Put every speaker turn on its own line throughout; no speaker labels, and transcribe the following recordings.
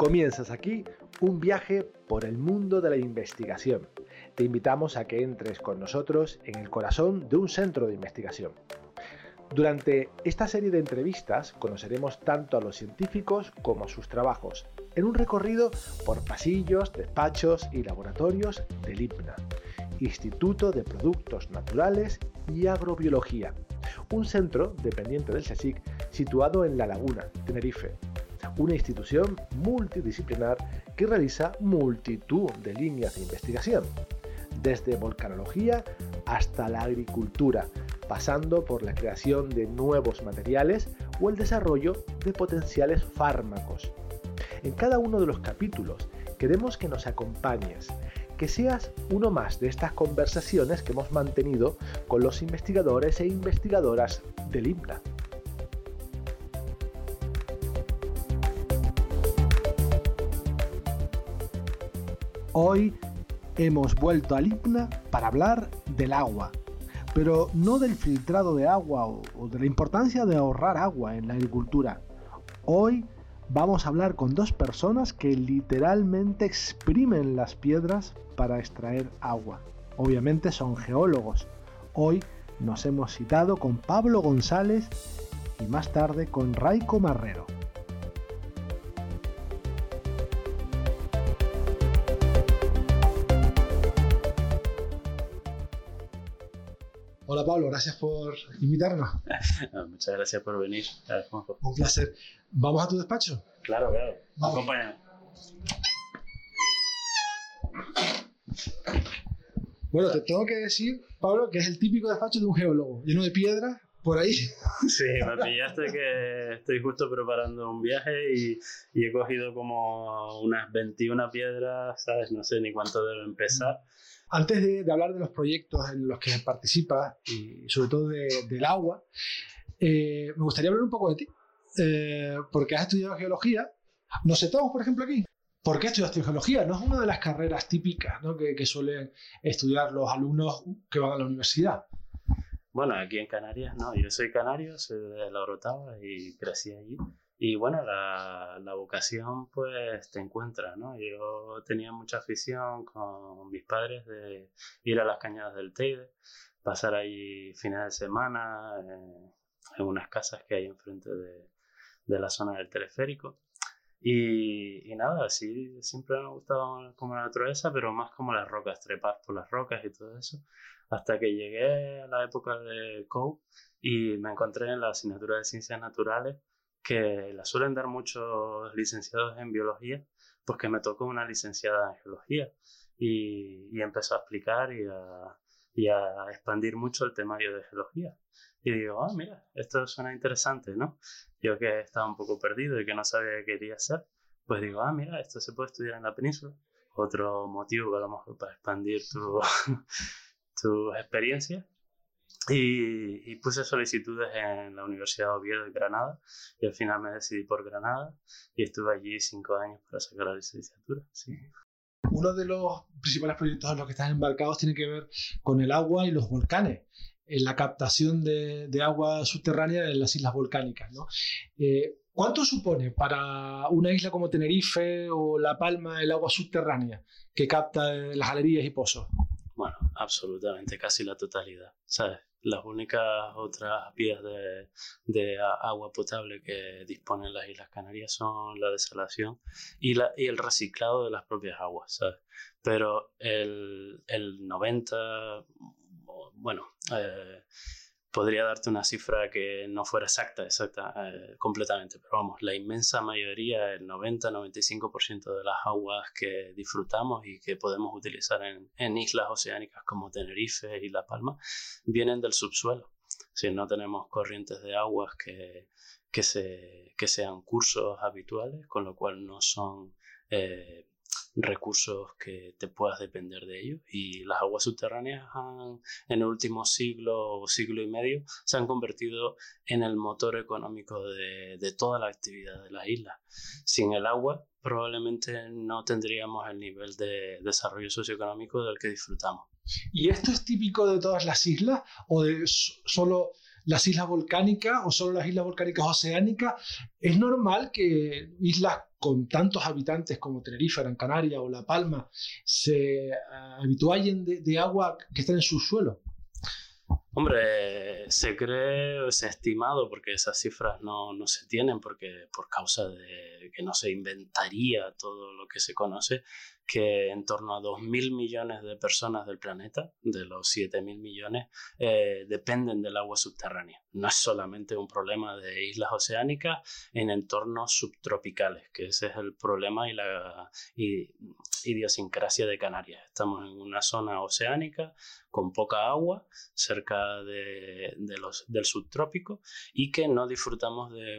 Comienzas aquí un viaje por el mundo de la investigación. Te invitamos a que entres con nosotros en el corazón de un centro de investigación. Durante esta serie de entrevistas conoceremos tanto a los científicos como a sus trabajos, en un recorrido por pasillos, despachos y laboratorios del IPNA, Instituto de Productos Naturales y Agrobiología, un centro dependiente del CSIC situado en La Laguna, Tenerife, una institución multidisciplinar que realiza multitud de líneas de investigación, desde volcanología hasta la agricultura, pasando por la creación de nuevos materiales o el desarrollo de potenciales fármacos. En cada uno de los capítulos queremos que nos acompañes, que seas uno más de estas conversaciones que hemos mantenido con los investigadores e investigadoras del IMPLA. Hoy hemos vuelto al IPNA para hablar del agua, pero no del filtrado de agua o, de la importancia de ahorrar agua en la agricultura. Hoy vamos a hablar con dos personas que literalmente exprimen las piedras para extraer agua. Obviamente son geólogos. Hoy nos hemos citado con Pablo González y más tarde con Raico Marrero. Hola Pablo, gracias por invitarnos.
Muchas gracias por venir.
Un placer. ¿Vamos a tu despacho?
Claro, claro. Acompáñame.
Bueno, te tengo que decir, Pablo, que es el típico despacho de un geólogo, lleno de piedras por ahí.
Sí, me pillaste que estoy justo preparando un viaje y, y, he cogido como unas 21 piedras, ¿sabes? No sé ni cuánto debo empezar.
Antes de, hablar de los proyectos en los que participas y sobre todo del agua, eh, me gustaría hablar un poco de ti, eh, porque has estudiado geología. Nos sentamos, por ejemplo, aquí. ¿Por qué estudiaste geología? No es una de las carreras típicas que, suelen estudiar los alumnos que van a la universidad.
Bueno, aquí en Canarias, no, yo soy canario, soy de La Orotava y crecí allí. Y bueno, la, la, vocación pues te encuentra, ¿no? Yo tenía mucha afición con mis padres de ir a las cañadas del Teide, pasar ahí fines de semana eh, en unas casas que hay enfrente de, de la zona del teleférico. Y, y, nada, sí, siempre me ha gustado como la naturaleza, pero más como las rocas, trepar por las rocas y todo eso. Hasta que llegué a la época de COU y me encontré en la asignatura de ciencias naturales que la suelen dar muchos licenciados en biología, pues que me tocó una licenciada en geología y, y empezó a explicar y a, y a, expandir mucho el temario de geología. Y digo, ah, mira, esto suena interesante, ¿no? Yo que estaba un poco perdido y que no sabía qué quería hacer, pues digo, ah, mira, esto se puede estudiar en la península. Otro motivo a lo mejor para expandir tu, tu experiencia y, puse solicitudes en la Universidad de Oviedo de Granada y al final me decidí por Granada y estuve allí cinco años para sacar la licenciatura. Sí.
Uno de los principales proyectos en los que están embarcados tiene que ver con el agua y los volcanes, en la captación de, de agua subterránea en las islas volcánicas. ¿no? Eh, ¿Cuánto supone para una isla como Tenerife o La Palma el agua subterránea que capta las galerías y pozos?
Absolutamente, casi la totalidad, ¿sabes? Las únicas otras vías de, de, agua potable que disponen las Islas Canarias son la desalación y, la, y el reciclado de las propias aguas, ¿sabes? Pero el, el 90, bueno, eh, podría darte una cifra que no fuera exacta, exacta eh, completamente, pero vamos, la inmensa mayoría, el 90-95% de las aguas que disfrutamos y que podemos utilizar en, islas oceánicas como Tenerife y La Palma, vienen del subsuelo. Si no tenemos corrientes de aguas que, que, se, que sean cursos habituales, con lo cual no son... Eh, recursos que te puedas depender de ellos. Y las aguas subterráneas en el último siglo o siglo y medio se han convertido en el motor económico de, de toda la actividad de las islas. Sin el agua probablemente no tendríamos el nivel de desarrollo socioeconómico del que disfrutamos.
¿Y esto es típico de todas las islas o de solo las islas volcánicas o solo las islas volcánicas oceánicas? ¿Es normal que islas con tantos habitantes como Tenerife, Gran Canaria o La Palma, se habitúen de, de agua que está en su suelo?
Hombre, se cree, se ha estimado, porque esas cifras no, no, se tienen, porque por causa de que no se inventaría todo lo que se conoce, que en torno a 2.000 millones de personas del planeta, de los 7.000 millones, eh, dependen del agua subterránea. No es solamente un problema de islas oceánicas en entornos subtropicales, que ese es el problema y la idiosincrasia de Canarias. Estamos en una zona oceánica con poca agua cerca de, los, del subtrópico y que no disfrutamos de,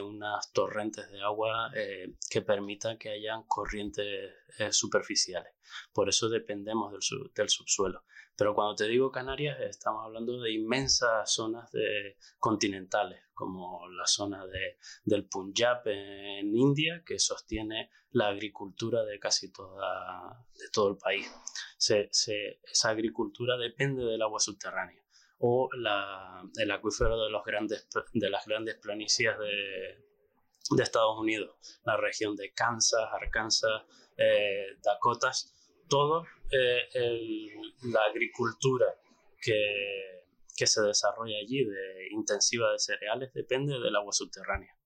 unas torrentes de agua eh, que permitan que hayan corrientes eh, superficiales. Por eso dependemos del, subsuelo. Pero cuando te digo Canarias, estamos hablando de inmensas zonas de, continentales, como la zona de, del Punjab en India, que sostiene la agricultura de casi toda, de todo el país. esa agricultura depende del agua subterránea o el acuífero de, los grandes, de las grandes planicies de, de Estados Unidos, la región de Kansas, Arkansas, eh, Dakotas, todo eh, la agricultura que, que se desarrolla allí, de intensiva de cereales, depende del agua subterránea.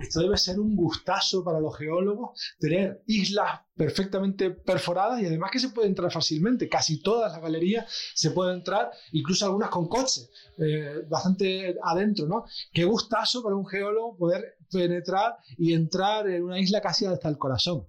Esto debe ser un gustazo para los geólogos, tener islas perfectamente perforadas y además que se puede entrar fácilmente. Casi todas las galerías se pueden entrar, incluso algunas con coche, eh, bastante adentro, ¿no? Qué gustazo para un geólogo poder penetrar y entrar en una isla casi hasta el corazón.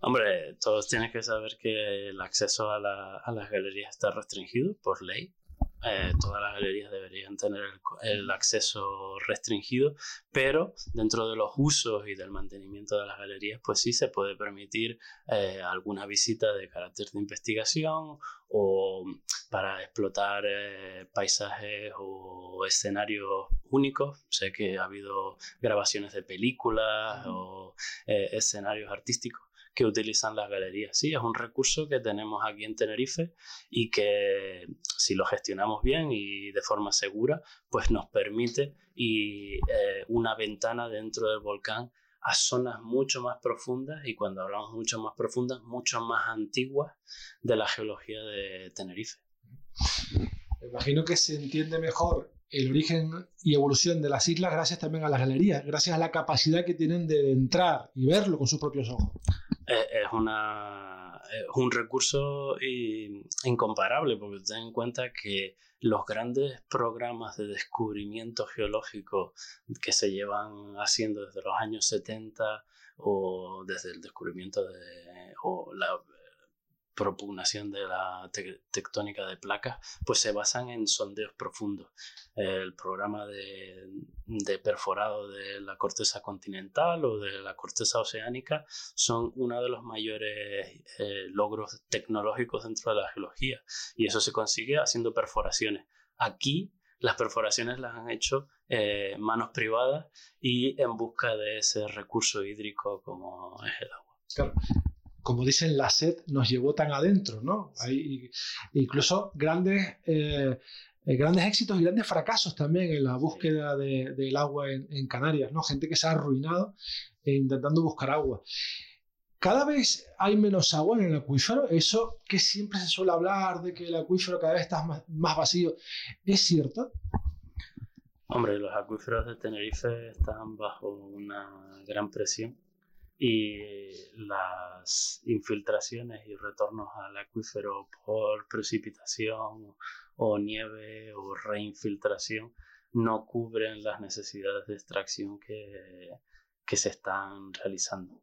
Hombre, todos tienen que saber que el acceso a, las galerías está restringido por ley. Eh, todas las galerías deberían tener el, acceso restringido, pero dentro de los usos y del mantenimiento de las galerías, pues sí se puede permitir eh, alguna visita de carácter de investigación o para explotar eh, paisajes o escenarios únicos. Sé que ha habido grabaciones de películas o escenarios artísticos que utilizan las galerías. Sí, es un recurso que tenemos aquí en Tenerife y que si lo gestionamos bien y de forma segura, pues nos permite y, eh, una ventana dentro del volcán a zonas mucho más profundas y cuando hablamos mucho más profundas, mucho más antiguas de la geología de Tenerife.
Me imagino que se entiende mejor el origen y evolución de las islas gracias también a las galerías, gracias a la capacidad que tienen de entrar y verlo con sus propios ojos
es, una, un recurso incomparable, porque ten en cuenta que los grandes programas de descubrimiento geológico que se llevan haciendo desde los años 70 o desde el descubrimiento de, o la propugnación de la tectónica de placas, pues se basan en sondeos profundos. El programa de, perforado de la corteza continental o de la corteza oceánica son uno de los mayores eh, logros tecnológicos dentro de la geología y eso se consigue haciendo perforaciones. Aquí las perforaciones las han hecho eh, manos privadas y en busca de ese recurso hídrico como es el agua
como dicen, la sed nos llevó tan adentro, ¿no? Hay incluso grandes, eh, eh, grandes éxitos y grandes fracasos también en la búsqueda del agua en, Canarias, ¿no? Gente que se ha arruinado intentando buscar agua. Cada vez hay menos agua en el acuífero, eso que siempre se suele hablar de que el acuífero cada vez está más, más vacío, ¿es cierto?
Hombre, los acuíferos de Tenerife están bajo una gran presión y las infiltraciones y retornos al acuífero por precipitación o nieve o reinfiltración no cubren las necesidades de extracción que, que se están realizando.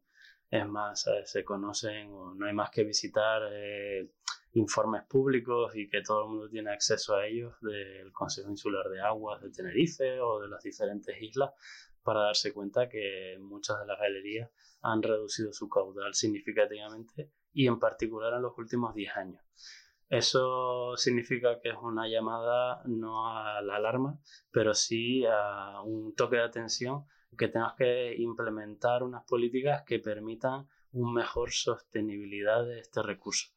Es más, se conocen o no hay más que visitar eh, informes públicos y que todo el mundo tiene acceso a ellos del Consejo Insular de Aguas de Tenerife o de las diferentes islas para darse cuenta que muchas de las galerías han reducido su caudal significativamente y en particular en los últimos 10 años. Eso significa que es una llamada no a la alarma, pero sí a un toque de atención que tengas que implementar unas políticas que permitan una mejor sostenibilidad de este recurso.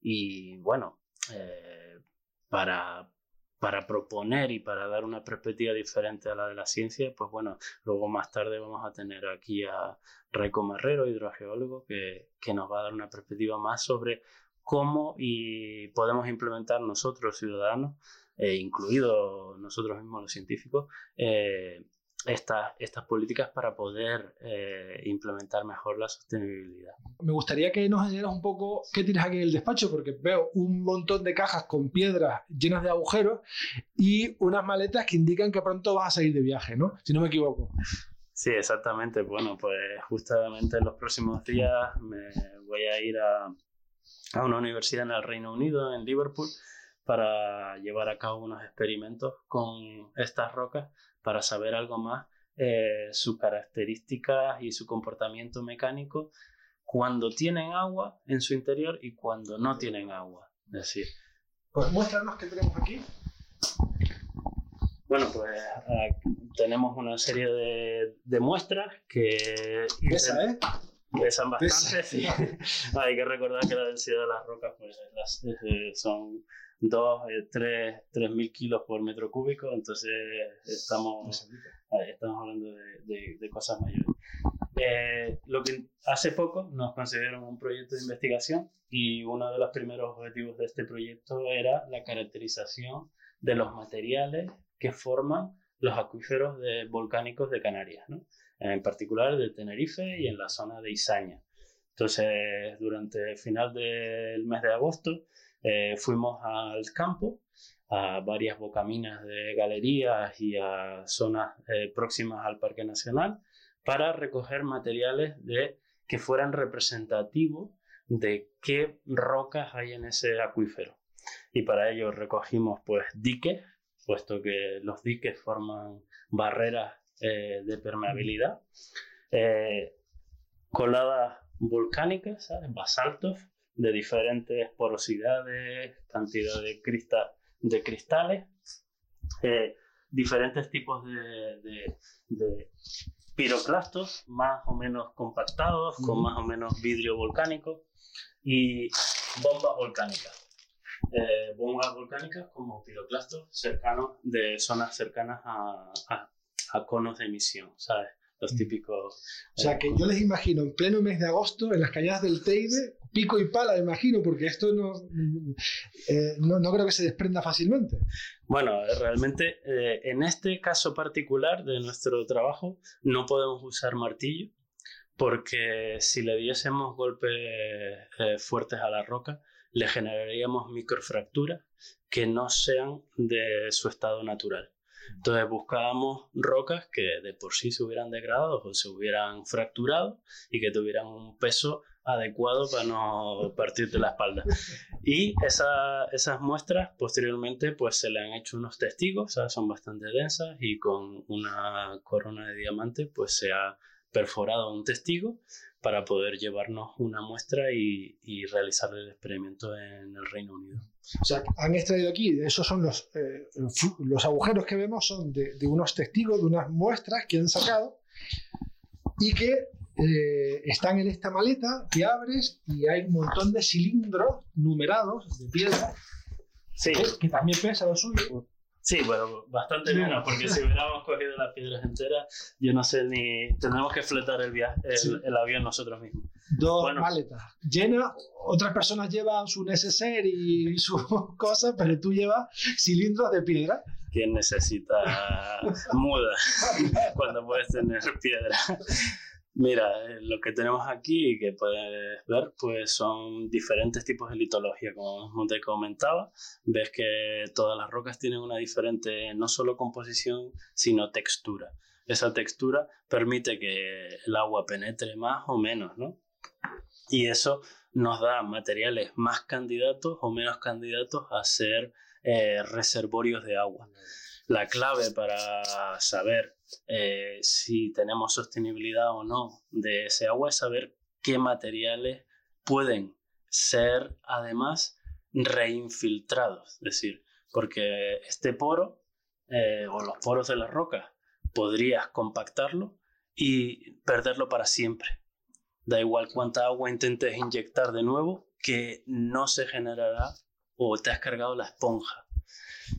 Y bueno, eh, para para proponer y para dar una perspectiva diferente a la de la ciencia, pues bueno, luego más tarde vamos a tener aquí a Raico Marrero, hidrogeólogo, que, que nos va a dar una perspectiva más sobre cómo y podemos implementar nosotros, ciudadanos, eh, incluidos nosotros mismos los científicos, eh, estas políticas para poder eh, implementar mejor la sostenibilidad.
Me gustaría que nos enseñaras un poco qué tienes aquí en el despacho, porque veo un montón de cajas con piedras llenas de agujeros y unas maletas que indican que pronto vas a salir de viaje, ¿no? Si no me equivoco.
Sí, exactamente. Bueno, pues justamente en los próximos días me voy a ir a, a una universidad en el Reino Unido, en Liverpool, para llevar a cabo unos experimentos con estas rocas para saber algo más eh, sus características y su comportamiento mecánico cuando tienen agua en su interior y cuando no tienen agua. Es decir,
pues muéstranos qué tenemos aquí.
Bueno, pues tenemos una serie de, muestras que...
Esa, ¿eh?
Pesan bastante, sí. Hay que recordar que la densidad de las rocas pues, eh, son 2, 3, 3.000 kilos por metro cúbico, entonces estamos, estamos hablando de, de, cosas mayores. Eh, lo que hace poco nos concedieron un proyecto de investigación y uno de los primeros objetivos de este proyecto era la caracterización de los materiales que forman los acuíferos de, volcánicos de Canarias, ¿no? en particular de Tenerife y en la zona de Izaña. Entonces, durante el final del mes de agosto, eh, fuimos al campo, a varias bocaminas de galerías y a zonas eh, próximas al Parque Nacional para recoger materiales de, que fueran representativos de qué rocas hay en ese acuífero. Y para ello recogimos pues diques, puesto que los diques forman barreras eh, de permeabilidad, coladas volcánicas, basaltos, de diferentes porosidades, cantidad de, de cristales, eh, diferentes tipos de, piroclastos más o menos compactados, con más o menos vidrio volcánico y bombas volcánicas. Eh, bombas volcánicas como piroclastos cercanos de zonas cercanas a, a conos de emisión, ¿sabes? Los típicos.
O sea, que yo les imagino en pleno mes de agosto en las cañadas del Teide, pico y pala, imagino, porque esto no, eh, no, no, creo que se desprenda fácilmente.
Bueno, realmente eh, en este caso particular de nuestro trabajo no podemos usar martillo porque si le diésemos golpes eh, fuertes a la roca, le generaríamos microfracturas que no sean de su estado natural. Entonces buscábamos rocas que de por sí se hubieran degradado o se hubieran fracturado y que tuvieran un peso adecuado para no partirte la espalda. Y esas muestras posteriormente pues se le han hecho unos testigos, son bastante densas y con una corona de diamante pues se ha perforado un testigo para poder llevarnos una muestra y, y realizar el experimento en el Reino Unido.
O sea, han extraído aquí, esos son los, eh, los agujeros que vemos, son de, de, unos testigos, de unas muestras que han sacado y que eh, están en esta maleta que abres y hay un montón de cilindros numerados de piedra
sí.
que, también pesa lo suyo.
Sí, bueno, bastante menos, porque si hubiéramos cogido las piedras enteras, yo no sé ni. Tendremos que fletar el, viaje, el, avión nosotros mismos.
Dos maletas llenas, otras personas llevan su neceser y sus cosas, pero tú llevas cilindros de piedra.
¿Quién necesita muda cuando puedes tener piedra? Mira, eh, lo que tenemos aquí y que puedes ver, pues son diferentes tipos de litología, como te comentaba. Ves que todas las rocas tienen una diferente, no solo composición, sino textura. Esa textura permite que el agua penetre más o menos, ¿no? Y eso nos da materiales más candidatos o menos candidatos a ser eh, reservorios de agua. La clave para saber eh, si tenemos sostenibilidad o no de ese agua es saber qué materiales pueden ser además reinfiltrados. Es decir, porque este poro eh, o los poros de la roca podrías compactarlo y perderlo para siempre. Da igual cuánta agua intentes inyectar de nuevo, que no se generará o te has cargado la esponja.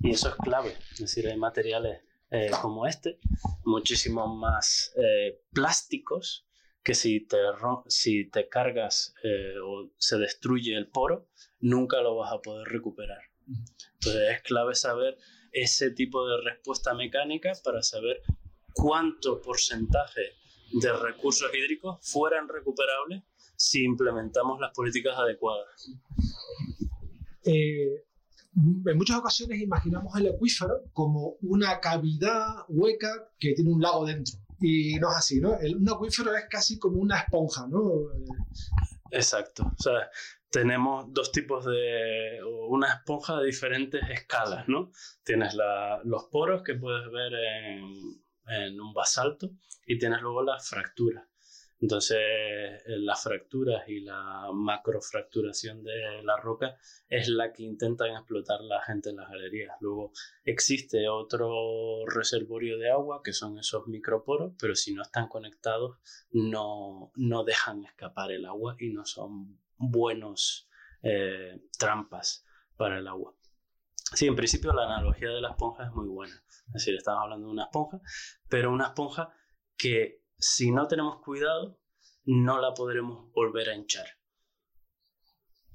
Y eso es clave. Es decir, hay materiales eh, como este, muchísimo más eh, plásticos, que si te, si te cargas eh, o se destruye el poro, nunca lo vas a poder recuperar. Entonces es clave saber ese tipo de respuesta mecánica para saber cuánto porcentaje de recursos hídricos fueran recuperables si implementamos las políticas adecuadas.
Eh, en muchas ocasiones imaginamos el acuífero como una cavidad hueca que tiene un lago dentro. Y no es así, ¿no? Un acuífero es casi como una esponja, ¿no?
Exacto. O sea, tenemos dos tipos de, una esponja de diferentes escalas, ¿no? Tienes los poros que puedes ver en, en un basalto y tienes luego las fracturas. Entonces, eh, las fracturas y la macrofracturación de la roca es la que intentan explotar la gente en las galerías. Luego existe otro reservorio de agua que son esos microporos, pero si no están conectados no, no dejan escapar el agua y no son buenos eh, trampas para el agua. Sí, en principio la analogía de la esponja es muy buena. Es decir, estamos hablando de una esponja, pero una esponja que si no tenemos cuidado, no la podremos volver a hinchar.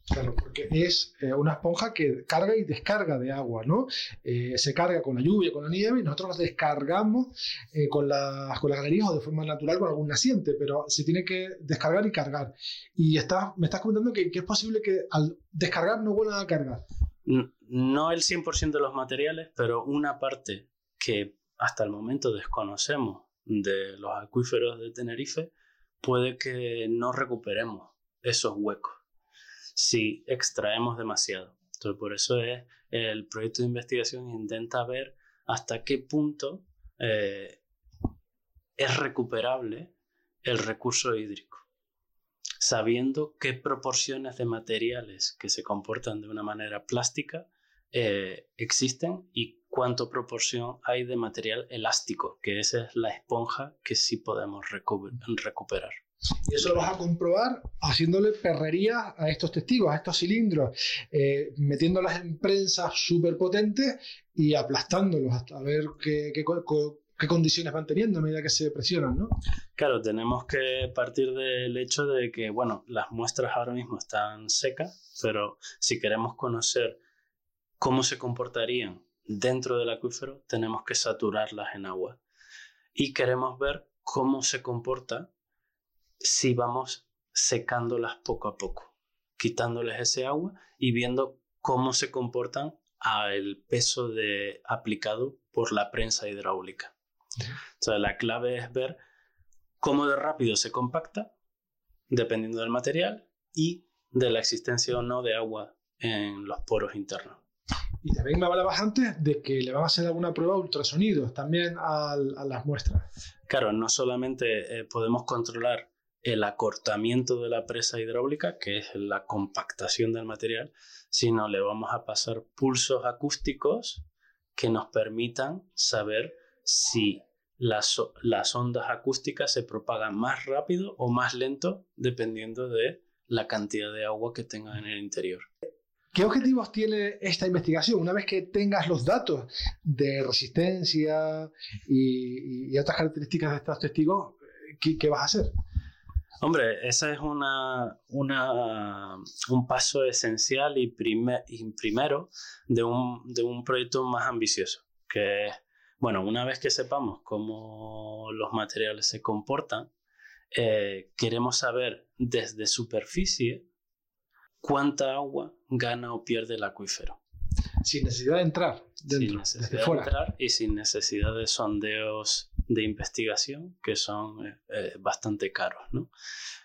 Claro, porque es eh, una esponja que carga y descarga de agua, ¿no? Eh, se carga con la lluvia, con la nieve, y nosotros la descargamos eh, con, las, con las galerías o de forma natural con algún naciente, pero se tiene que descargar y cargar. Y está, me estás comentando que, que, es posible que al descargar no vuelvan a cargar.
No el 100% de los materiales, pero una parte que hasta el momento desconocemos de los acuíferos de Tenerife, puede que no recuperemos esos huecos si extraemos demasiado. Entonces, por eso es el proyecto de investigación intenta ver hasta qué punto eh, es recuperable el recurso hídrico, sabiendo qué proporciones de materiales que se comportan de una manera plástica eh, existen y cuánto proporción hay de material elástico, que esa es la esponja que sí podemos recuperar.
Y eso lo vas a comprobar haciéndole perrería a estos testigos, a estos cilindros, eh, metiéndolas en prensas súper potentes y aplastándolos hasta ver qué, qué, qué, condiciones van teniendo a medida que se presionan, ¿no?
Claro, tenemos que partir del hecho de que, bueno, las muestras ahora mismo están secas, pero si queremos conocer cómo se comportarían dentro del acuífero, tenemos que saturarlas en agua. Y queremos ver cómo se comporta si vamos secándolas poco a poco, quitándoles ese agua y viendo cómo se comportan al peso de, aplicado por la prensa hidráulica. O la clave es ver cómo de rápido se compacta, dependiendo del material y de la existencia o no de agua en los poros internos.
Y también me hablabas antes de que le van a hacer alguna prueba de ultrasonidos también a, las muestras.
Claro, no solamente eh, podemos controlar el acortamiento de la presa hidráulica, que es la compactación del material, sino le vamos a pasar pulsos acústicos que nos permitan saber si las, las ondas acústicas se propagan más rápido o más lento dependiendo de la cantidad de agua que tengan en el interior.
¿Qué objetivos tiene esta investigación? Una vez que tengas los datos de resistencia y, otras características de estos testigos, ¿qué, vas a hacer?
Hombre, ese es una, un paso esencial y, primero de un, de un proyecto más ambicioso, que bueno, una vez que sepamos cómo los materiales se comportan, eh, queremos saber desde superficie cuánta agua gana o pierde el acuífero.
Sin necesidad de entrar dentro,
sin necesidad de entrar y sin necesidad de sondeos de investigación que son eh, eh, bastante caros. ¿no?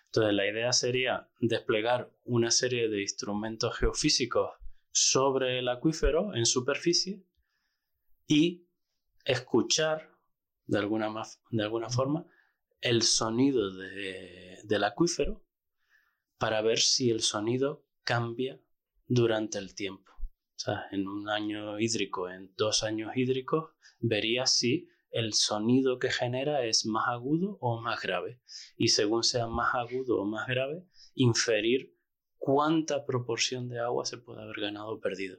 Entonces la idea sería desplegar una serie de instrumentos geofísicos sobre el acuífero en superficie y escuchar de alguna, de alguna forma el sonido del acuífero para ver si el sonido cambia durante el tiempo. O sea, en un año hídrico, en dos años hídricos, vería si el sonido que genera es más agudo o más grave. Y según sea más agudo o más grave, inferir cuánta proporción de agua se puede haber ganado o perdido.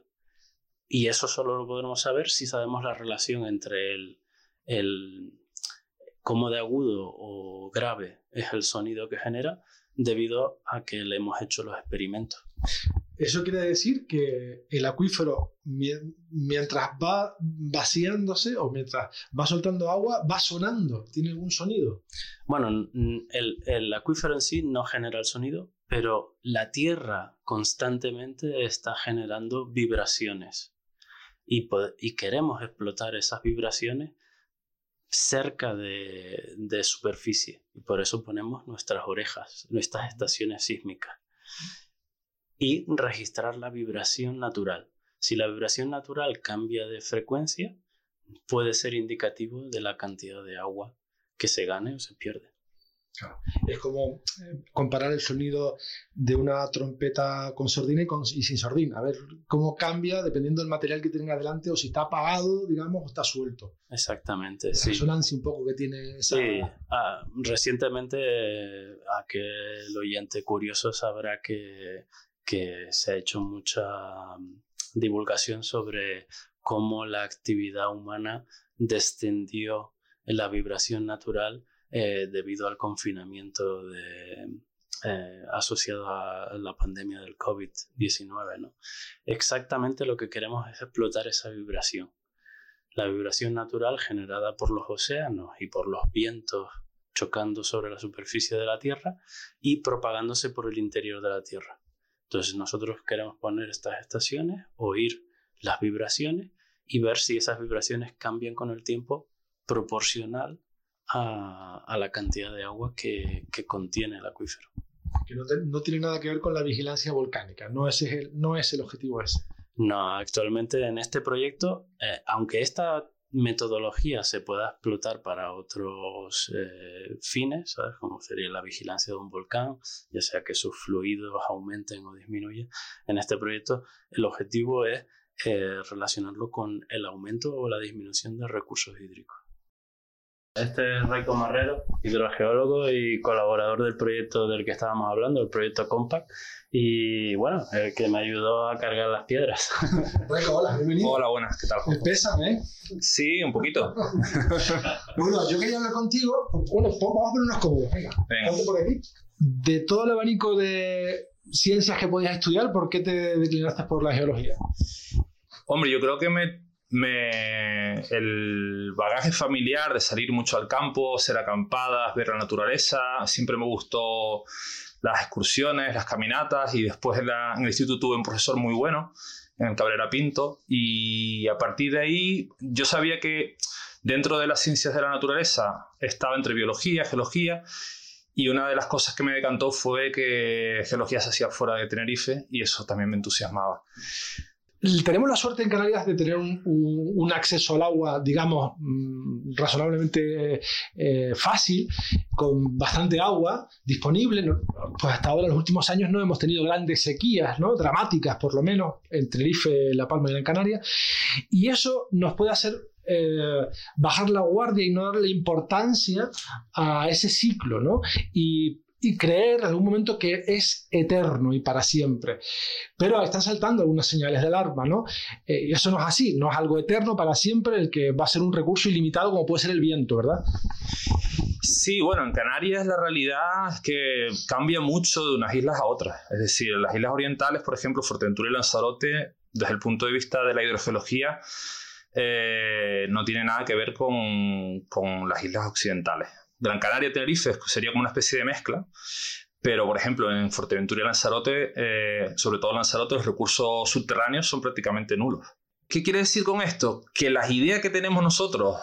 y eso solo lo podremos saber si sabemos la relación entre el, el cómo de agudo o grave es el sonido que genera debido a que le hemos hecho los experimentos.
Eso quiere decir que el acuífero, mientras va vaciándose o mientras va soltando agua, va sonando, tiene algún sonido.
Bueno, el, el acuífero en sí no genera el sonido, pero la Tierra constantemente está generando vibraciones y, y queremos explotar esas vibraciones cerca de, de, superficie y por eso ponemos nuestras orejas, nuestras estaciones sísmicas y registrar la vibración natural. Si la vibración natural cambia de frecuencia, puede ser indicativo de la cantidad de agua que se gane o se pierde.
Es como eh, comparar el sonido de una trompeta con sordina y, con, y, sin sordina. A ver cómo cambia dependiendo del material que tenga delante o si está apagado, digamos, o está suelto.
Exactamente.
La resonancia un poco que tiene esa...
Sí. Ah, recientemente, a que el oyente curioso sabrá que, que se ha hecho mucha mm, divulgación sobre cómo la actividad humana descendió en la vibración natural eh, debido al confinamiento eh, asociado a la pandemia del COVID-19. ¿no? Exactamente lo que queremos es explotar esa vibración. La vibración natural generada por los océanos y por los vientos chocando sobre la superficie de la Tierra y propagándose por el interior de la Tierra. Entonces nosotros queremos poner estas estaciones, oír las vibraciones y ver si esas vibraciones cambian con el tiempo proporcional a, la cantidad de agua que, contiene el acuífero.
Que no, tiene nada que ver con la vigilancia volcánica, no es el, no es el objetivo ese.
No, actualmente en este proyecto, eh, aunque esta metodología se pueda explotar para otros eh, fines, ¿sabes? como sería la vigilancia de un volcán, ya sea que sus fluidos aumenten o disminuyan, en este proyecto el objetivo es eh, relacionarlo con el aumento o la disminución de recursos hídricos. Este es Raico Marrero, hidrogeólogo y colaborador del proyecto del que estábamos hablando, el proyecto Compact, y bueno, el que me ayudó a cargar las piedras.
Raico, hola, bienvenido.
Hola, buenas, ¿qué tal?
Pesan, ¿eh?
Sí, un poquito.
bueno, yo quería hablar contigo, bueno, vamos a ponernos cómodos, venga, venga. por aquí. De todo el abanico de ciencias que podías estudiar, ¿por qué te declinaste por la geología?
Hombre, yo creo que me me, el bagaje familiar de salir mucho al campo, hacer acampadas, ver la naturaleza, siempre me gustó las excursiones, las caminatas y después en, el instituto tuve un profesor muy bueno, en el Cabrera Pinto, y a partir de ahí yo sabía que dentro de las ciencias de la naturaleza estaba entre biología, geología, y una de las cosas que me decantó fue que geología se hacía fuera de Tenerife y eso también me entusiasmaba.
Tenemos la suerte en Canarias de tener un, acceso al agua, digamos, mm, razonablemente eh, fácil, con bastante agua disponible. Pues hasta ahora, en los últimos años, no hemos tenido grandes sequías, ¿no? dramáticas por lo menos, en Tenerife, La Palma y en Canarias. Y eso nos puede hacer eh, bajar la guardia y no darle importancia a ese ciclo, ¿no? Y creer en algún momento que es eterno y para siempre. Pero están saltando algunas señales de alarma, ¿no? Eh, y eso no es así, no es algo eterno para siempre el que va a ser un recurso ilimitado como puede ser el viento, ¿verdad?
Sí, bueno, en Canarias la realidad es que cambia mucho de unas islas a otras. Es decir, las islas orientales, por ejemplo, Fuerteventura y Lanzarote, desde el punto de vista de la hidrogeología, eh, no tiene nada que ver con, con las islas occidentales. Gran Canaria Tenerife sería como una especie de mezcla, pero por ejemplo en Fuerteventura y Lanzarote, eh, sobre todo Lanzarote, los recursos subterráneos son prácticamente nulos. ¿Qué quiere decir con esto? Que las ideas que tenemos nosotros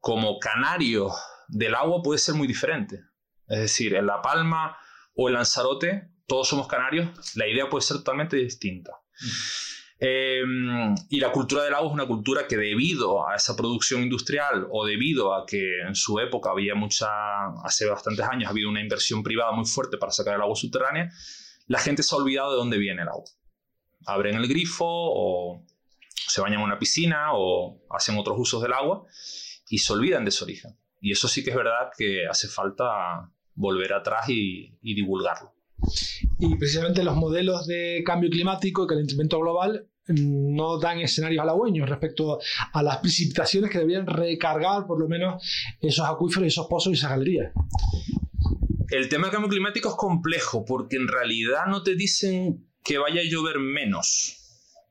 como canarios del agua puede ser muy diferente. Es decir, en La Palma o en Lanzarote, todos somos canarios, la idea puede ser totalmente distinta. Em, y la cultura del agua es una cultura que debido a esa producción industrial o debido a que en su época había mucha, hace bastantes años, ha habido una inversión privada muy fuerte para sacar el agua subterránea, la gente se ha olvidado de dónde viene el agua. Abren el grifo o se bañan en una piscina o hacen otros usos del agua y se olvidan de su origen. Y eso sí que es verdad que hace falta volver atrás y, y divulgarlo.
Y precisamente los modelos de cambio climático y calentamiento global no dan escenarios halagüeños respecto a las precipitaciones que deberían recargar por lo menos esos acuíferos, esos pozos y esas galerías.
El tema del cambio climático es complejo porque en realidad no te dicen que vaya a llover menos.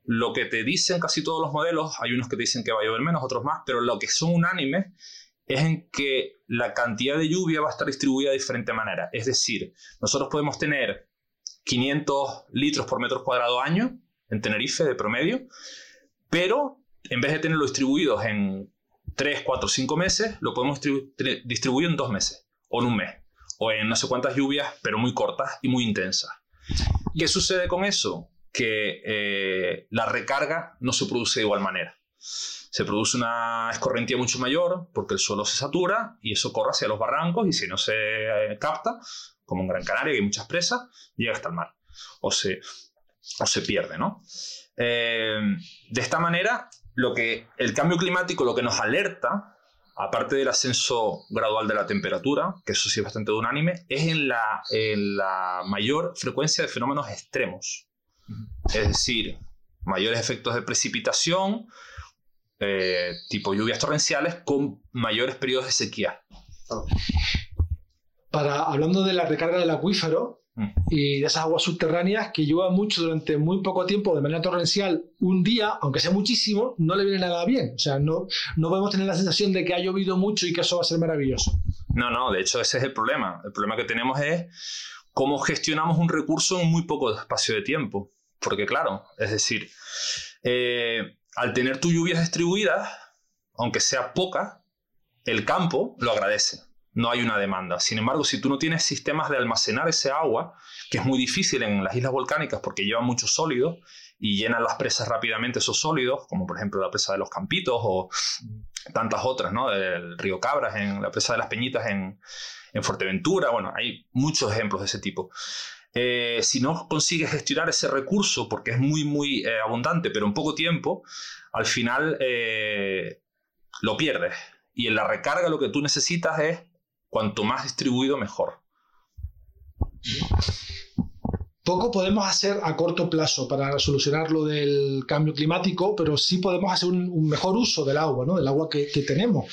Lo que te dicen casi todos los modelos, hay unos que te dicen que va a llover menos, otros más, pero lo que son unánimes es en que la cantidad de lluvia va a estar distribuida de diferente manera. Es decir, nosotros podemos tener 500 litros por metro cuadrado año en Tenerife de promedio, pero en vez de tenerlo distribuidos en 3, 4, 5 meses, lo podemos distribuir en 2 meses o en un mes o en no sé cuántas lluvias, pero muy cortas y muy intensas. ¿Qué sucede con eso? Que eh, la recarga no se produce de igual manera. Se produce una escorrentía mucho mayor porque el suelo se satura y eso corre hacia los barrancos y si no se eh, capta, como en Gran Canaria, que hay muchas presas, llega hasta el mar o se, o se pierde. ¿no? Eh, de esta manera, lo que, el cambio climático lo que nos alerta aparte del ascenso gradual de la temperatura, que eso sí es bastante unánime, es en la, la mayor frecuencia de fenómenos extremos. Es decir, mayores efectos de precipitación, eh, tipo lluvias torrenciales, con mayores periodos de sequía.
Para, hablando de la recarga del acuífero, Mm. y de esas aguas subterráneas que llueva mucho durante muy poco tiempo de manera torrencial un día, aunque sea muchísimo, no le viene nada bien. O sea, no, no podemos tener la sensación de que ha llovido mucho y que eso va a ser maravilloso.
No, no, de hecho ese es el problema. El problema que tenemos es cómo gestionamos un recurso en muy poco espacio de tiempo. Porque claro, es decir, eh, al tener tus lluvias distribuidas, aunque sea poca, el campo lo agradece no hay una demanda. Sin embargo, si tú no tienes sistemas de almacenar ese agua, que es muy difícil en las islas volcánicas porque llevan muchos sólidos y llenan las presas rápidamente esos sólidos, como por ejemplo la presa de los Campitos o tantas otras, ¿no? El río Cabras, en la presa de las Peñitas en, Fuerteventura, bueno, hay muchos ejemplos de ese tipo. Eh, si no consigues gestionar ese recurso, porque es muy, muy eh, abundante, pero en poco tiempo, al final eh, lo pierdes. Y en la recarga lo que tú necesitas es Cuanto más distribuido, mejor.
Poco podemos hacer a corto plazo para solucionar lo del cambio climático, pero sí podemos hacer un, mejor uso del agua, ¿no? del agua que, tenemos.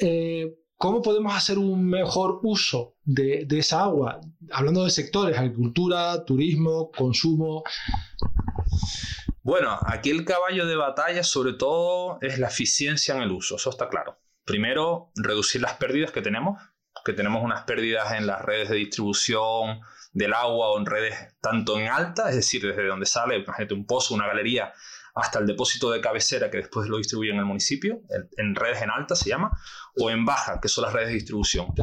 Eh, ¿Cómo podemos hacer un mejor uso de, esa agua? Hablando de sectores, agricultura, turismo, consumo.
Bueno, aquí el caballo de batalla sobre todo es la eficiencia en el uso, eso está claro. Primero, reducir las pérdidas que tenemos, que tenemos unas pérdidas en las redes de distribución del agua o en redes tanto en alta, es decir, desde donde sale, imagínate un pozo, una galería, hasta el depósito de cabecera que después lo distribuye en el municipio, en redes en alta se llama, o en baja, que son las redes de distribución.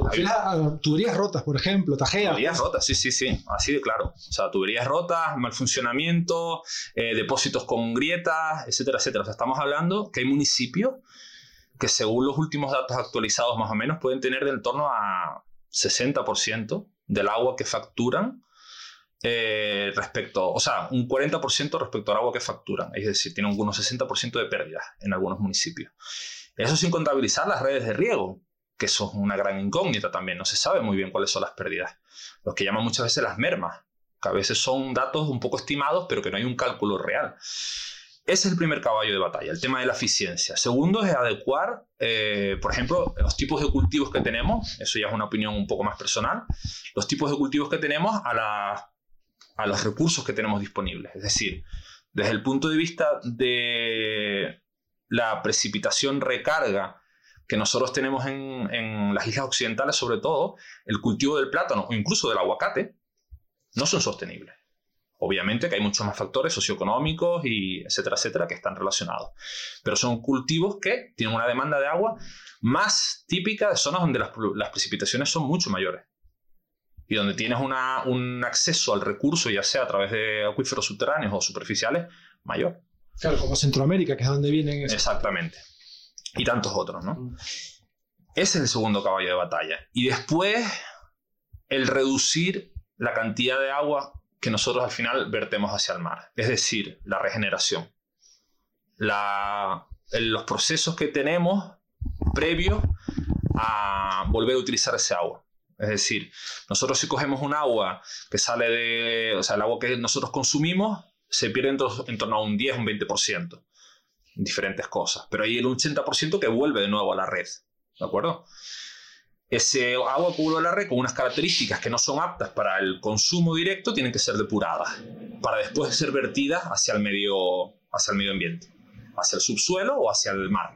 tuberías rotas, por ejemplo, tajeas.
Tuberías rotas, sí, sí, sí, así de claro. O sea, tuberías rotas, mal funcionamiento, eh, depósitos con grietas, etcétera, etcétera. O sea, estamos hablando que hay municipios que según los últimos datos actualizados más o menos pueden tener del torno a 60% del agua que facturan eh, respecto, o sea, un 40% respecto al agua que facturan, es decir, tienen unos 60% de pérdidas en algunos municipios. Eso sin contabilizar las redes de riego, que eso es una gran incógnita también, no se sabe muy bien cuáles son las pérdidas. Los que llaman muchas veces las mermas, que a veces son datos un poco estimados, pero que no hay un cálculo real. Ese es el primer caballo de batalla, el tema de la eficiencia. Segundo es adecuar, eh, por ejemplo, los tipos de cultivos que tenemos, eso ya es una opinión un poco más personal, los tipos de cultivos que tenemos a, a los recursos que tenemos disponibles. Es decir, desde el punto de vista de la precipitación recarga que nosotros tenemos en, las islas occidentales, sobre todo, el cultivo del plátano o incluso del aguacate, no son sostenibles. Obviamente que hay muchos más factores socioeconómicos y etcétera, etcétera, que están relacionados. Pero son cultivos que tienen una demanda de agua más típica de zonas donde las, precipitaciones son mucho mayores. Y donde tienes un acceso al recurso, ya sea a través de acuíferos subterráneos o superficiales, mayor.
Claro, como Centroamérica, que es donde vienen.
Exactamente. Y tantos otros, ¿no? Mm. Ese es el segundo caballo de batalla. Y después, el reducir la cantidad de agua que nosotros al final vertemos hacia el mar, es decir, la regeneración. los procesos que tenemos previos a volver a utilizar ese agua. Es decir, nosotros si cogemos un agua que sale de, o sea, el agua que nosotros consumimos, se pierde en, to- en torno a un 10, un 20% en diferentes cosas. Pero hay el 80% que vuelve de nuevo a la red. ¿De acuerdo? Ese agua que vuelve a la red con unas características que no son aptas para el consumo directo tienen que ser depuradas para después ser vertidas hacia el medio, hacia el medio ambiente, hacia el subsuelo o hacia el mar.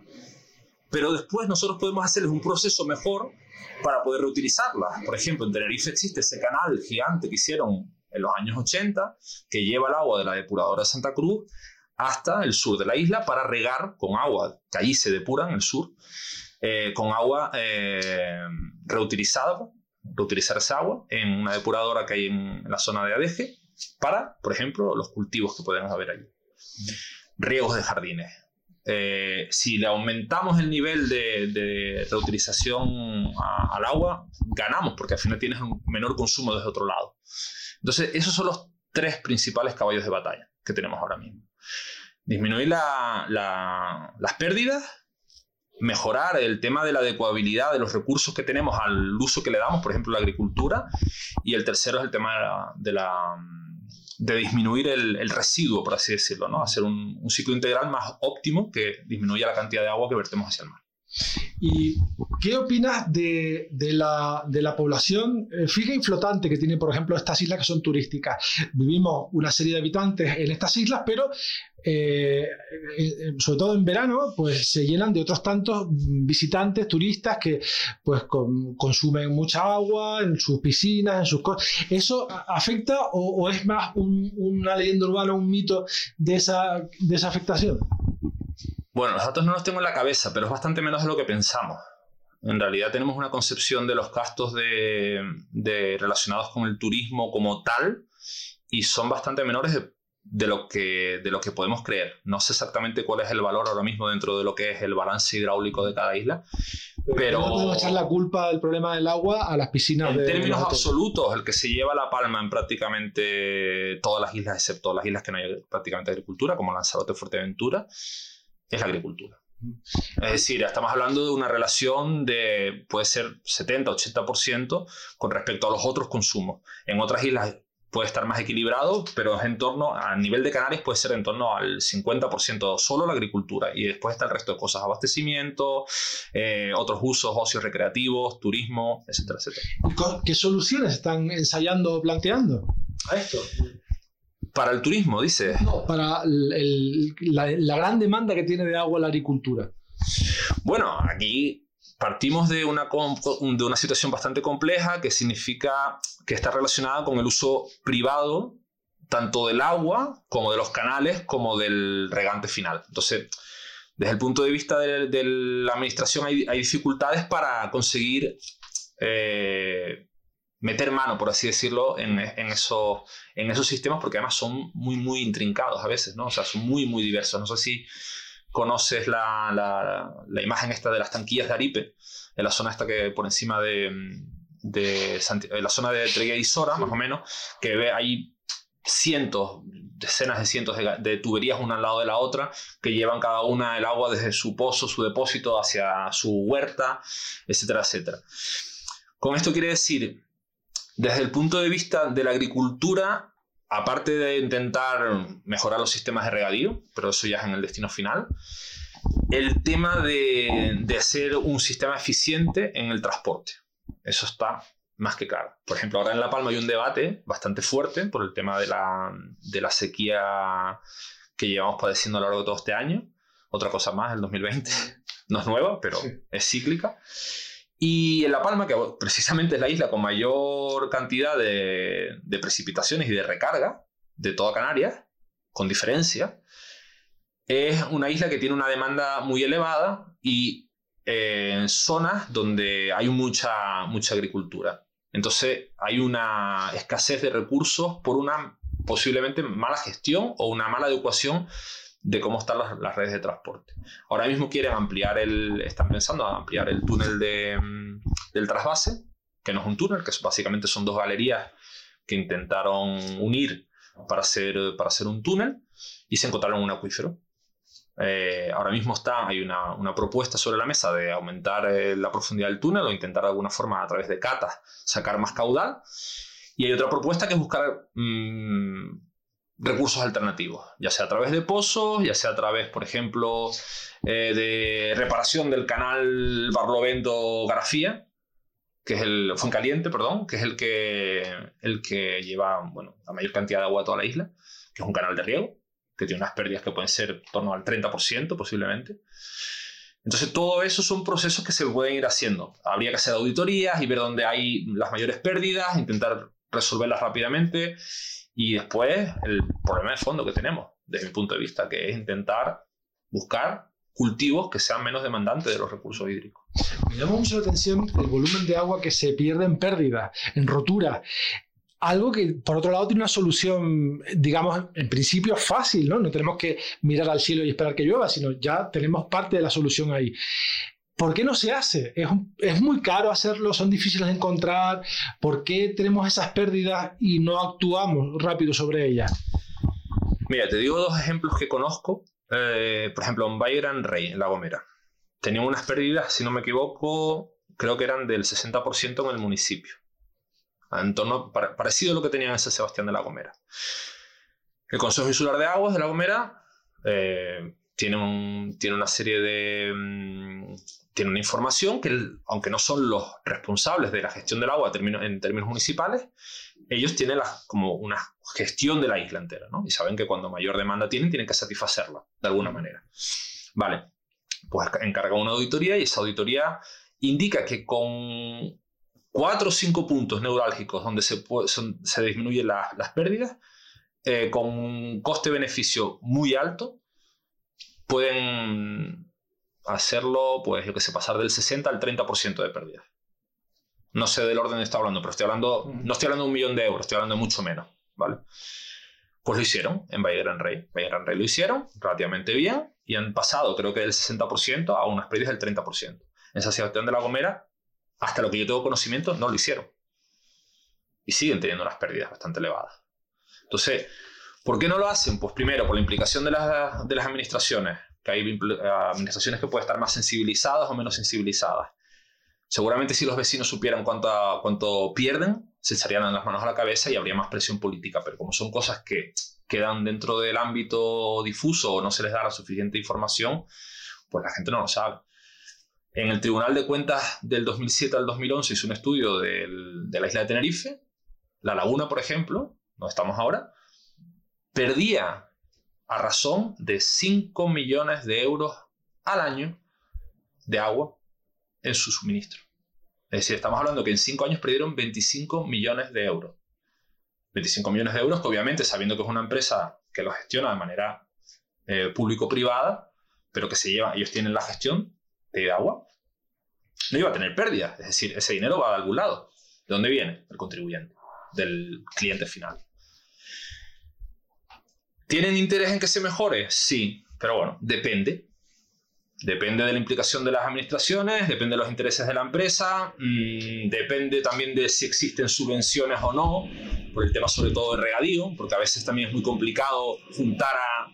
Pero después nosotros podemos hacerles un proceso mejor para poder reutilizarlas. Por ejemplo, en Tenerife existe ese canal gigante que hicieron en los años 80 que lleva el agua de la depuradora de Santa Cruz hasta el sur de la isla para regar con agua, que allí se depura en el sur, eh, con agua eh, reutilizada, reutilizar esa agua en una depuradora que hay en, en la zona de Adeje para, por ejemplo, los cultivos que pueden haber allí. Riegos de jardines. Eh, si le aumentamos el nivel de, de reutilización a- al agua, ganamos, porque al final tienes un menor consumo desde otro lado. Entonces, esos son los tres principales caballos de batalla que tenemos ahora mismo. Disminuir la- la- las pérdidas, mejorar el tema de la adecuabilidad de los recursos que tenemos al uso que le damos, por ejemplo, la agricultura, y el tercero es el tema de la, de la, de disminuir el, el residuo, por así decirlo, ¿no? Hacer un, un ciclo integral más óptimo que disminuya la cantidad de agua que vertemos hacia el mar.
¿Y qué opinas de, de la, de la población eh, fija y flotante que tiene, por ejemplo, estas islas que son turísticas? Vivimos una serie de habitantes en estas islas, pero eh, eh, sobre todo en verano, pues se llenan de otros tantos visitantes, turistas que pues con- consumen mucha agua en sus piscinas, en sus cosas. ¿Eso afecta o, es más un- una leyenda urbana, un mito de esa, de esa afectación?
Bueno, los datos no los tengo en la cabeza, pero es bastante menos de lo que pensamos. En realidad tenemos una concepción de los gastos de, de- relacionados con el turismo como tal y son bastante menores de, de lo que, de lo que podemos creer. No sé exactamente cuál es el valor ahora mismo dentro de lo que es el balance hidráulico de cada isla, pero
No podemos echar la culpa del problema del agua a las piscinas
en
de
términos absolutos, el que se lleva la palma en prácticamente todas las islas, excepto las islas que no hay prácticamente agricultura, como Lanzarote, Fuerteventura, es la agricultura. Es decir, estamos hablando de una relación de, puede ser 70-80% con respecto a los otros consumos. En otras islas puede estar más equilibrado, pero es en torno, a nivel de Canarias puede ser en torno al 50% solo la agricultura y después está el resto de cosas, abastecimiento, eh, otros usos, ocios recreativos, turismo, etcétera, etcétera.
¿Y co- ¿Qué soluciones están ensayando o planteando a esto?
Para el turismo, dice.
No, para el- el- la, la gran demanda que tiene de agua la agricultura.
Bueno, aquí partimos de una, com- de una situación bastante compleja que significa que está relacionada con el uso privado tanto del agua como de los canales como del regante final. Entonces, desde el punto de vista de, de la administración hay, hay dificultades para conseguir eh, meter mano, por así decirlo, en, en esos, en esos sistemas porque además son muy, muy intrincados a veces, ¿no? O sea, son muy, muy diversos. No sé si conoces la, la, la imagen esta de las tanquillas de Aripe, en la zona esta que por encima de, de en la zona de Treguía y Sora, más o menos, que ve ahí cientos, decenas de cientos de, de tuberías una al lado de la otra que llevan cada una el agua desde su pozo, su depósito hacia su huerta, etcétera, etcétera. Con esto quiere decir, desde el punto de vista de la agricultura, aparte de intentar mejorar los sistemas de regadío, pero eso ya es en el destino final, el tema de, de hacer un sistema eficiente en el transporte. Eso está más que claro. Por ejemplo, ahora en La Palma hay un debate bastante fuerte por el tema de la, de la sequía que llevamos padeciendo a lo largo de todo este año. Otra cosa más, el 2020 no es nueva, pero
Sí.
es cíclica. Y en La Palma, que precisamente es la isla con mayor cantidad de, precipitaciones y de recarga de toda Canarias, con diferencia, es una isla que tiene una demanda muy elevada y eh, en zonas donde hay mucha, mucha agricultura. Entonces hay una escasez de recursos por una posiblemente mala gestión o una mala adecuación de cómo están las, las redes de transporte. Ahora mismo quieren ampliar el, están pensando en ampliar el túnel de, mm, del trasvase, que no es un túnel, que es- básicamente son dos galerías que intentaron unir para hacer, para hacer un túnel y se encontraron un acuífero. Eh, ahora mismo está, hay una, una propuesta sobre la mesa de aumentar eh, la profundidad del túnel o intentar de alguna forma a través de catas sacar más caudal. Y hay otra propuesta que es buscar mm, recursos alternativos, ya sea a través de pozos, ya sea a través, por ejemplo, eh, de reparación del canal Barlovento-Garafía, que es el Fuencaliente, perdón, que es el que, el que lleva bueno, la mayor cantidad de agua a toda la isla, que es un canal de riego, que tiene unas pérdidas que pueden ser en torno al 30% posiblemente. Entonces, todo eso son procesos que se pueden ir haciendo. Habría que hacer auditorías y ver dónde hay las mayores pérdidas, intentar resolverlas rápidamente y después el problema de fondo que tenemos, desde mi punto de vista, que es intentar buscar cultivos que sean menos demandantes de los recursos hídricos.
Me llama mucho la atención el volumen de agua que se pierde en pérdida, en rotura. Algo que, por otro lado, tiene una solución, digamos, en principio fácil, ¿no? No tenemos que mirar al cielo y esperar que llueva, sino ya tenemos parte de la solución ahí. ¿Por qué no se hace? ¿Es, ¿Es, muy caro hacerlo? ¿Son difíciles de encontrar? ¿Por qué tenemos esas pérdidas y no actuamos rápido sobre ellas?
Mira, te digo dos ejemplos que conozco. Eh, por ejemplo, en Valle Gran Rey, en La Gomera. Tenían unas pérdidas, si no me equivoco, creo que eran del 60% en el municipio. En torno, parecido a lo que tenían en San Sebastián de La Gomera. El Consejo Insular de Aguas de La Gomera eh, tiene, un, tiene una serie de... Tiene una información que, aunque no son los responsables de la gestión del agua en términos municipales, ellos tienen como una gestión de la isla entera, ¿no? Y saben que cuando mayor demanda tienen, tienen que satisfacerla, de alguna manera. Vale, pues encarga una auditoría y esa auditoría indica que con cuatro o cinco puntos neurálgicos donde se, se disminuyen las pérdidas, eh, con un coste-beneficio muy alto, pueden hacerlo, pues yo que sé, pasar del 60 al 30% de pérdidas. No sé del orden que está hablando, pero estoy hablando, no estoy hablando de un millón de euros, estoy hablando de mucho menos, ¿vale? Pues lo hicieron en Valle Gran Rey. Valle Gran Rey lo hicieron relativamente bien y han pasado, creo que del 60% a unas pérdidas del 30%. En esa situación de La Gomera, hasta lo que yo tengo conocimiento, no lo hicieron. Y siguen teniendo unas pérdidas bastante elevadas. Entonces, ¿por qué no lo hacen? Pues primero, por la implicación de, de las administraciones hay administraciones que pueden estar más sensibilizadas o menos sensibilizadas. Seguramente si los vecinos supieran cuánto, cuánto pierden, se echarían las manos a la cabeza y habría más presión política, pero como son cosas que quedan dentro del ámbito difuso o no se les da la suficiente información, pues la gente no lo sabe. En el Tribunal de Cuentas del 2007 al 2011 hizo un estudio de la isla de Tenerife, la laguna, por ejemplo, donde estamos ahora, perdía a razón de 5 millones de euros al año de agua en su suministro. Es decir, estamos hablando que en 5 años perdieron 25 millones de euros. 25 millones de euros que obviamente, sabiendo que es una empresa que lo gestiona de manera eh, público-privada, pero que se lleva, ellos tienen la gestión de agua, no iba a tener pérdidas. Es decir, ese dinero va de algún lado. ¿De dónde viene? Del contribuyente, del cliente final. ¿Tienen interés en que se mejore? Sí, pero bueno, depende. Depende de la implicación de las administraciones, depende de los intereses de la empresa, mm, depende también de si existen subvenciones o no, por el tema sobre todo de regadío, porque a veces también es muy complicado juntar a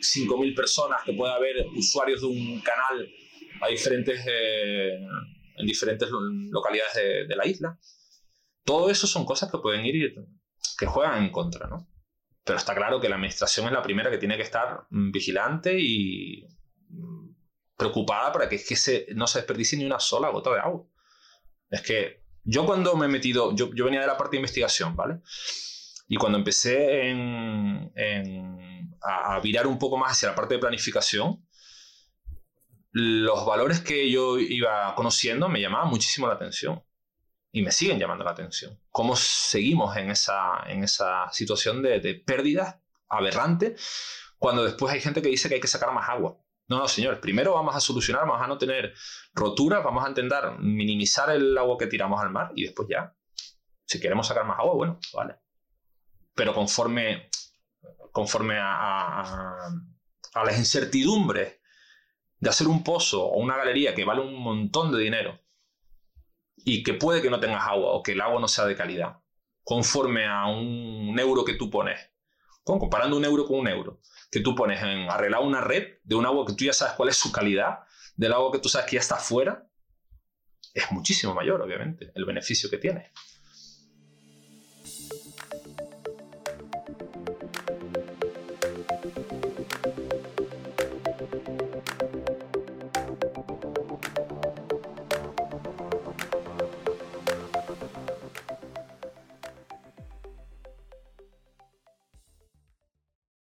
5.000 personas que pueda haber usuarios de un canal a diferentes, eh, en diferentes localidades de, de la isla. Todo eso son cosas que pueden ir, que juegan en contra, ¿no? Pero está claro que la administración es la primera que tiene que estar mm, vigilante y mm, preocupada para que, es que se, no se desperdicie ni una sola gota de agua. Es que yo cuando me he metido, yo, yo venía de la parte de investigación, ¿vale? Y cuando empecé en, a, a, virar un poco más hacia la parte de planificación, los valores que yo iba conociendo me llamaban muchísimo la atención y me siguen llamando la atención. ¿Cómo seguimos en esa, en esa situación de, de pérdidas aberrante cuando después hay gente que dice que hay que sacar más agua? No, no, señores, primero vamos a solucionar, vamos a no tener roturas, vamos a intentar minimizar el agua que tiramos al mar y después ya, si queremos sacar más agua, bueno, vale. Pero conforme, conforme a, a, a las incertidumbres de hacer un pozo o una galería que vale un montón de dinero y que puede que no tengas agua o que el agua no sea de calidad, conforme a un euro que tú pones, comparando un euro con un euro, que tú pones en arreglar una red de un agua que tú ya sabes cuál es su calidad, del agua que tú sabes que ya está fuera, es muchísimo mayor, obviamente, el beneficio que tiene.